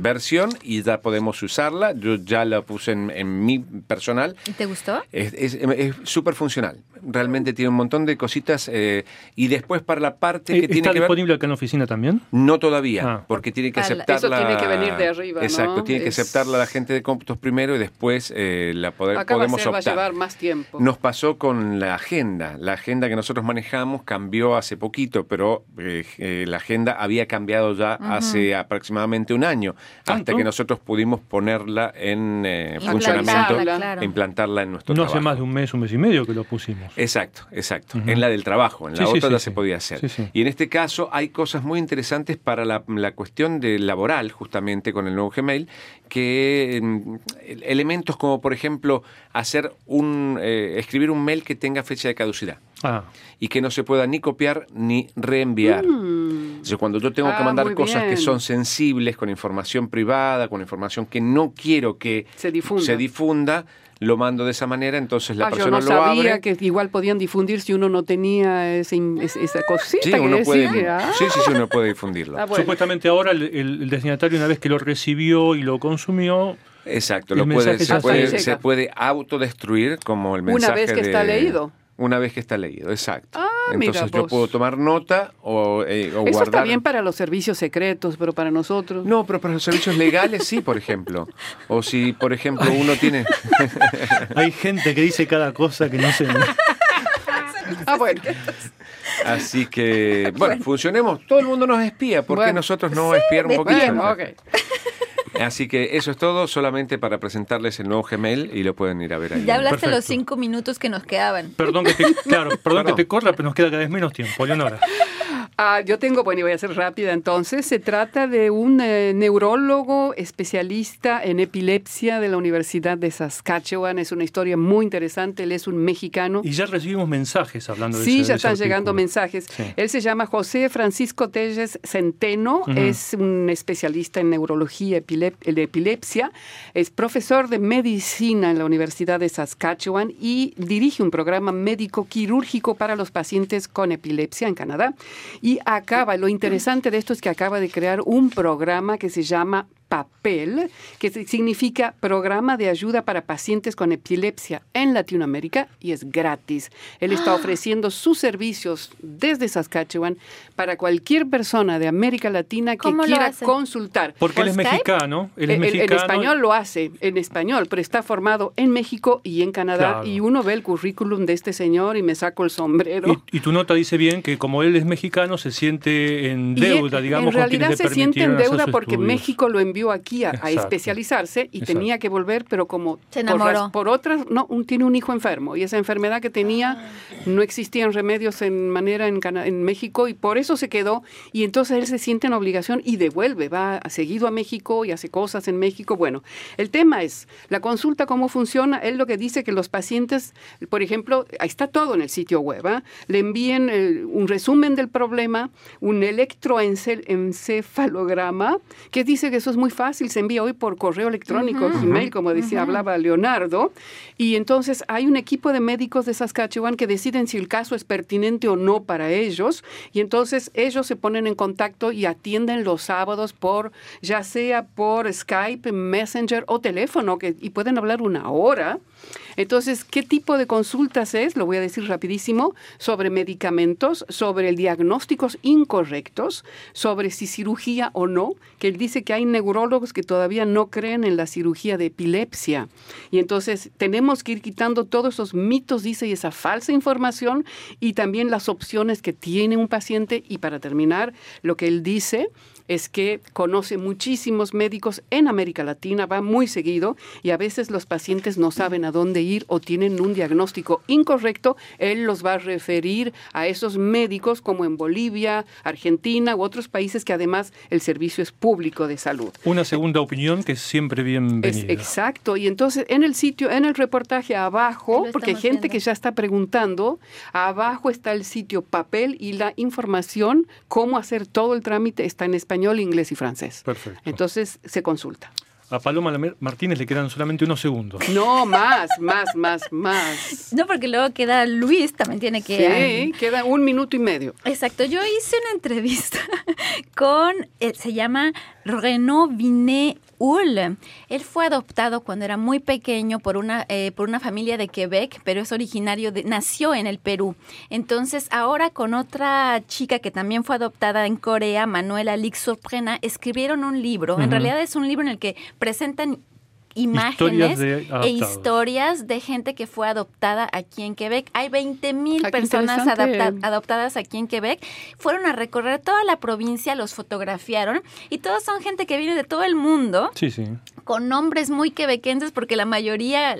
versión. y ya podemos usarla. Yo ya la puse en, mi personal. ¿Y te gustó? Es súper funcional. Realmente tiene un montón de cositas. Eh, y después para la parte que tiene que ver... disponible acá en la oficina también? No todavía, ah. porque tiene que aceptarla... Eso tiene que venir de arriba, Exacto, tiene que aceptarla la gente de cómputos primero y después eh, la poder, podemos va a, llevar más tiempo. Nos pasó con la agenda. La agenda que nosotros manejamos cambió hace poquito, pero eh, la agenda había cambiado ya hace aproximadamente un año, hasta que nosotros pudimos ponerla en eh, funcionamiento, e implantarla en nuestro no trabajo. hace más de un mes, un mes y medio que lo pusimos. Exacto, exacto. En la del trabajo, en la otra ya se podía hacer. Y en este caso hay cosas muy interesantes para la, cuestión de laboral, justamente con el nuevo Gmail, que mm, elementos como por ejemplo hacer un eh, escribir un mail que tenga fecha de caducidad. Ah. y que no se pueda ni copiar ni reenviar. Mm. Cuando yo tengo que ah, mandar cosas que son sensibles, con información privada, con información que no quiero que se difunda, lo mando de esa manera, entonces la ah, persona yo no sabía que igual podían difundir si uno no tenía ese, esa cosita. Sí, uno puede, sí, sí, sí, uno puede difundirlo. (laughs) Supuestamente ahora el, destinatario, una vez que lo recibió y lo consumió, Exacto, lo puede, se, puede, se puede autodestruir como el mensaje Una vez que está leído. Una vez que está leído, exacto. Ah, Entonces yo puedo tomar nota o, eh, o Eso está bien para los servicios secretos, pero para nosotros. No, pero para los servicios legales sí, por ejemplo. O si, por ejemplo, uno tiene. (laughs) Hay gente que dice cada cosa que no se. (laughs) ah, bueno. Así que, bueno, funcionemos. Todo el mundo nos espía. ¿Por qué nosotros no espiar un poquito? Bueno, okay. Así que eso es todo, solamente para presentarles el nuevo Gmail y lo pueden ir a ver ahí. Ya hablaste Perfecto. los cinco minutos que nos quedaban. Perdón que te, claro, perdón, Perdón. que te corra, pero nos queda cada vez menos tiempo, Leonora. Ah, yo tengo, bueno, y voy a ser rápida entonces. Se trata de un eh, neurólogo especialista en epilepsia de la Universidad de Saskatchewan. Es una historia muy interesante. Él es un mexicano. Y ya recibimos mensajes hablando de Sí, ese- ya ese están llegando mensajes. Sí. Él se llama José Francisco Telles Centeno, es un especialista en neurología epilep- de epilepsia, es profesor de medicina en la Universidad de Saskatchewan y dirige un programa médico quirúrgico para los pacientes con epilepsia en Canadá. Y acaba, lo interesante de esto es que acaba de crear un programa que se llama PAPEL, que si- significa Programa de Ayuda para Pacientes con Epilepsia en Latinoamérica y es gratis. Él está ofreciendo sus servicios desde Saskatchewan para cualquier persona de América Latina que ¿Cómo lo quiera consultar. Porque él ¿Por es Skype? mexicano, él es En- en- mexicano. En español lo hace, en español, pero está formado en México y en Canadá. Claro. Y uno ve el currículum de este señor y me saco el sombrero. Y, y tu nota dice bien que como él es mexicano, se siente en Y deuda, digamos, en realidad se siente en deuda porque estudios. México lo envió aquí a, a especializarse y Exacto. tenía que volver, pero como Se por, por otras, no, un- tiene un hijo enfermo y esa enfermedad que tenía no existían remedios en manera en, Cana- en México y por eso se quedó y entonces él se siente en obligación y devuelve, va seguido a México y hace cosas en México. Bueno, el tema es la consulta cómo funciona. Él lo que dice que los pacientes, por ejemplo, ahí está todo en el sitio web, ¿ah? le envíen eh, un resumen del problema, un electroencefalograma, que dice que eso es muy fácil, se envía hoy por correo electrónico, Gmail, como decía, hablaba Leonardo, y entonces hay un equipo de médicos de Saskatchewan que deciden si el caso es pertinente o no para ellos, y entonces ellos se ponen en contacto y atienden los sábados por, ya sea por Skype, Messenger o teléfono, que, y pueden hablar una hora. Entonces, ¿qué tipo de consultas es? Lo voy a decir rapidísimo, sobre medicamentos, sobre diagnósticos incorrectos, sobre si cirugía o no, que él dice que hay neurólogos que todavía no creen en la cirugía de epilepsia. Y entonces tenemos que ir quitando todos esos mitos, dice, y esa falsa información, y también las opciones que tiene un paciente. Y para terminar, lo que él dice es que conoce muchísimos médicos en América Latina, va muy seguido y a veces los pacientes no saben a dónde ir o tienen un diagnóstico incorrecto, él los va a referir a esos médicos como en Bolivia, Argentina u otros países que además el servicio es público de salud. Una segunda opinión que es siempre Es bienvenida. exacto. Y entonces en el sitio, en el reportaje abajo, porque hay gente viendo. que ya está preguntando, abajo está el sitio papel y la información, cómo hacer todo el trámite está en español, inglés y francés. Perfecto. Entonces se consulta. A Paloma Martínez le quedan solamente unos segundos. No, más, más, más, más. No, porque luego queda Luis, también tiene que... Sí, queda un minuto y medio. Exacto, yo hice una entrevista (laughs) con, eh, se llama Renaud Vinet Hull. Él fue adoptado cuando era muy pequeño por una, eh, por una familia de Quebec, pero es originario de, nació en el Perú. Entonces, ahora con otra chica que también fue adoptada en Corea, Manuela Lix Surprena, escribieron un libro. En realidad es un libro en el que presentan imágenes e historias de gente que fue adoptada aquí en Quebec. Hay 20 mil Ah, personas adapta- adoptadas aquí en Quebec. Fueron a recorrer toda la provincia, los fotografiaron y todos son gente que viene de todo el mundo Sí, sí. con nombres muy quebequenses porque la mayoría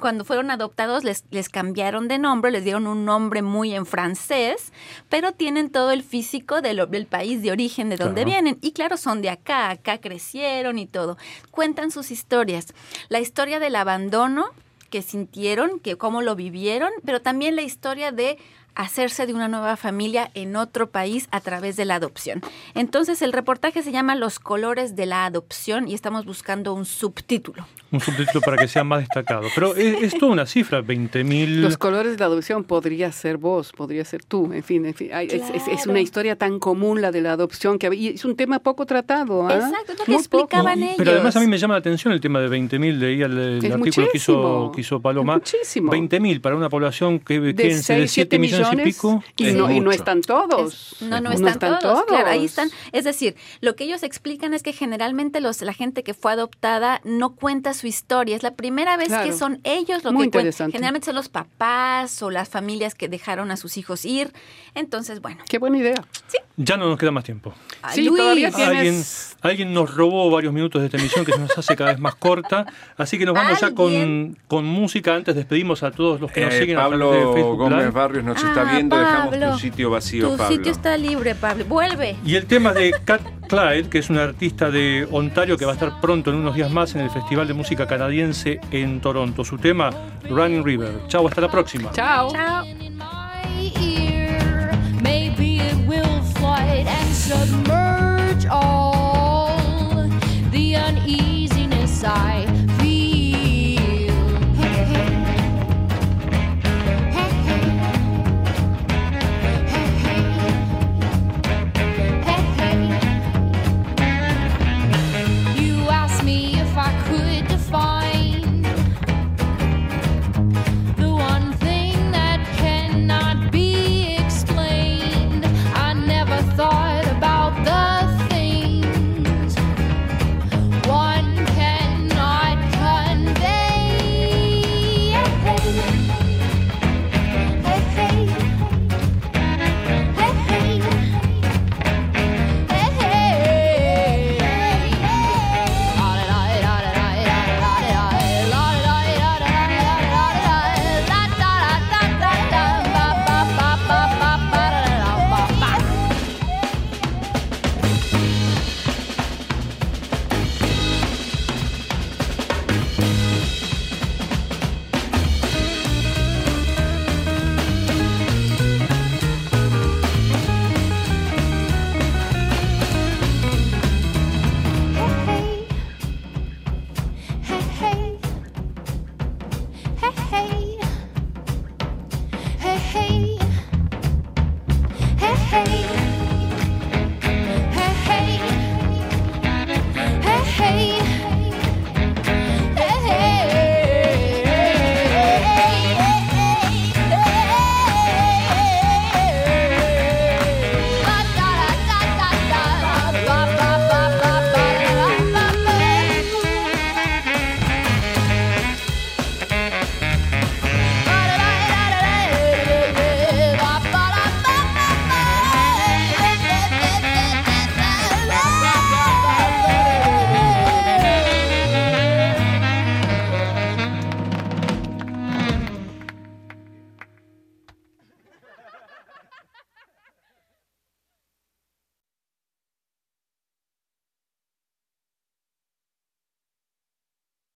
cuando fueron adoptados les, les cambiaron de nombre, les dieron un nombre muy en francés, pero tienen todo el físico del país de origen de donde Claro. vienen. Y claro, son de acá, acá crecieron y todo. Cuentan sus historias. La historia del abandono que sintieron, que cómo lo vivieron, pero también la historia de hacerse de una nueva familia en otro país a través de la adopción. Entonces el reportaje se llama Los colores de la adopción y estamos buscando un subtítulo. Un subtítulo para que sea más destacado. Pero es, es toda una cifra, 20.000. Los colores de la adopción podría ser vos, podría ser tú, en fin, en fin. Ay, es, es- es Claro. una historia tan común la de la adopción que y es un tema poco tratado. ¿ah? Exacto, es lo que poco. explicaban ellos. Pero además a mí me llama la atención el tema de 20.000, leía el, el artículo que hizo, que hizo Paloma. Es muchísimo. 20.000 para una población que de quédense 6, de 7 7 millones, y pico. y, Es no, y no están todos. Es- no, no están, todos, todos. Claro, ahí están. Es decir, lo que ellos explican es que generalmente los, la gente que fue adoptada no cuenta su historia. Es la primera vez Claro. que son ellos lo Muy que cuentan. Generalmente son los papás o las familias que dejaron a sus hijos ir. Entonces, bueno. Qué buena idea. Ya no nos queda más tiempo. a Sí, Luis. todavía Alguien, tienes Alguien nos robó varios minutos de esta emisión que se nos hace cada vez más corta, así que nos vamos ya con, con música. Antes despedimos a todos los que nos Eh, siguen Pablo a través de Facebook Gómez Live. Barrios nos Ah, está viendo, dejamos tu sitio vacío, Tu Pablo. sitio está libre, Pablo. Vuelve. Y el tema de Cat Clyde, que es un artista de Ontario que va a estar pronto en unos días más en el Festival de Música Canadiense en Toronto. Su tema, Running River. Chao, hasta la próxima. Chao. Chao.